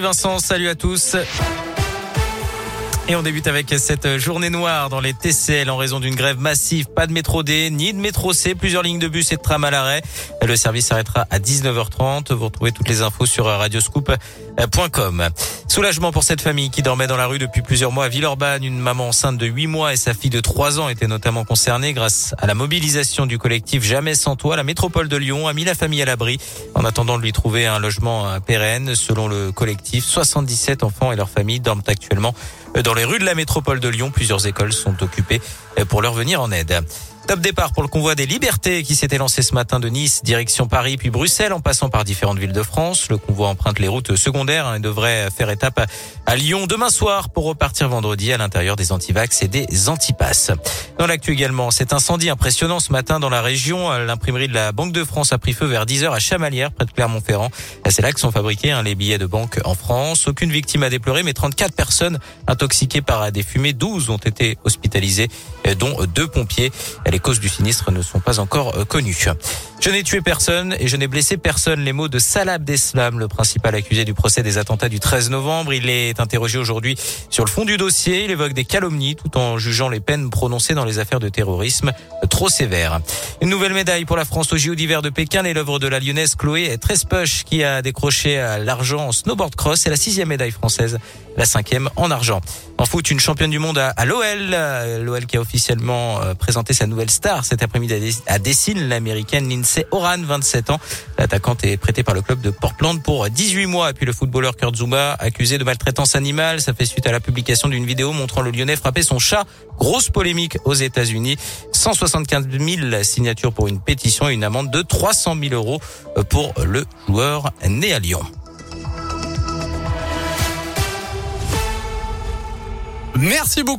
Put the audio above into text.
Vincent, salut à tous. Et on débute avec cette journée noire dans les TCL en raison d'une grève massive. Pas de métro D ni de métro C. Plusieurs lignes de bus et de tram à l'arrêt. Le service s'arrêtera à 19h30. Vous retrouvez toutes les infos sur radioscoop.com. Soulagement pour cette famille qui dormait dans la rue depuis plusieurs mois à Villeurbanne. Une maman enceinte de 8 mois et sa fille de 3 ans étaient notamment concernées grâce à la mobilisation du collectif Jamais sans toi. La métropole de Lyon a mis la famille à l'abri en attendant de lui trouver un logement pérenne. Selon le collectif, 77 enfants et leurs familles dorment actuellement dans dans les rues de la métropole de Lyon, plusieurs écoles sont occupées pour leur venir en aide. Top départ pour le convoi des libertés qui s'était lancé ce matin de Nice, direction Paris puis Bruxelles en passant par différentes villes de France. Le convoi emprunte les routes secondaires hein, et devrait faire étape à Lyon demain soir pour repartir vendredi à l'intérieur des antivax et des antipasses. Dans l'actu également, cet incendie impressionnant ce matin dans la région. L'imprimerie de la Banque de France a pris feu vers 10 heures à Chamalières, près de Clermont-Ferrand. C'est là que sont fabriqués hein, les billets de banque en France. Aucune victime à déplorer, mais 34 personnes intoxiquées par des fumées. 12 ont été hospitalisées, dont deux pompiers. Les causes du sinistre ne sont pas encore euh, connues. Je n'ai tué personne et je n'ai blessé personne. Les mots de Salah Abdeslam, le principal accusé du procès des attentats du 13 novembre. Il est interrogé aujourd'hui sur le fond du dossier. Il évoque des calomnies tout en jugeant les peines prononcées dans les affaires de terrorisme trop sévères. Une nouvelle médaille pour la France au JO d'hiver de Pékin et l'œuvre de la lyonnaise Chloé Trespoche qui a décroché l'argent en snowboard cross. C'est la sixième médaille française, la cinquième en argent. En foot, une championne du monde à, l'OL. L'OL qui a officiellement euh, présenté sa nouvelle star cet après-midi à Dessine, l'américaine Lindsay Oran, 27 ans. L'attaquante est prêtée par le club de Portland pour 18 mois. Et puis le footballeur Kurt Zuma, accusé de maltraitance animale. Ça fait suite à la publication d'une vidéo montrant le Lyonnais frapper son chat. Grosse polémique aux États-Unis. 175 000 signatures pour une pétition et une amende de 300 000 euros pour le joueur né à Lyon. Merci beaucoup.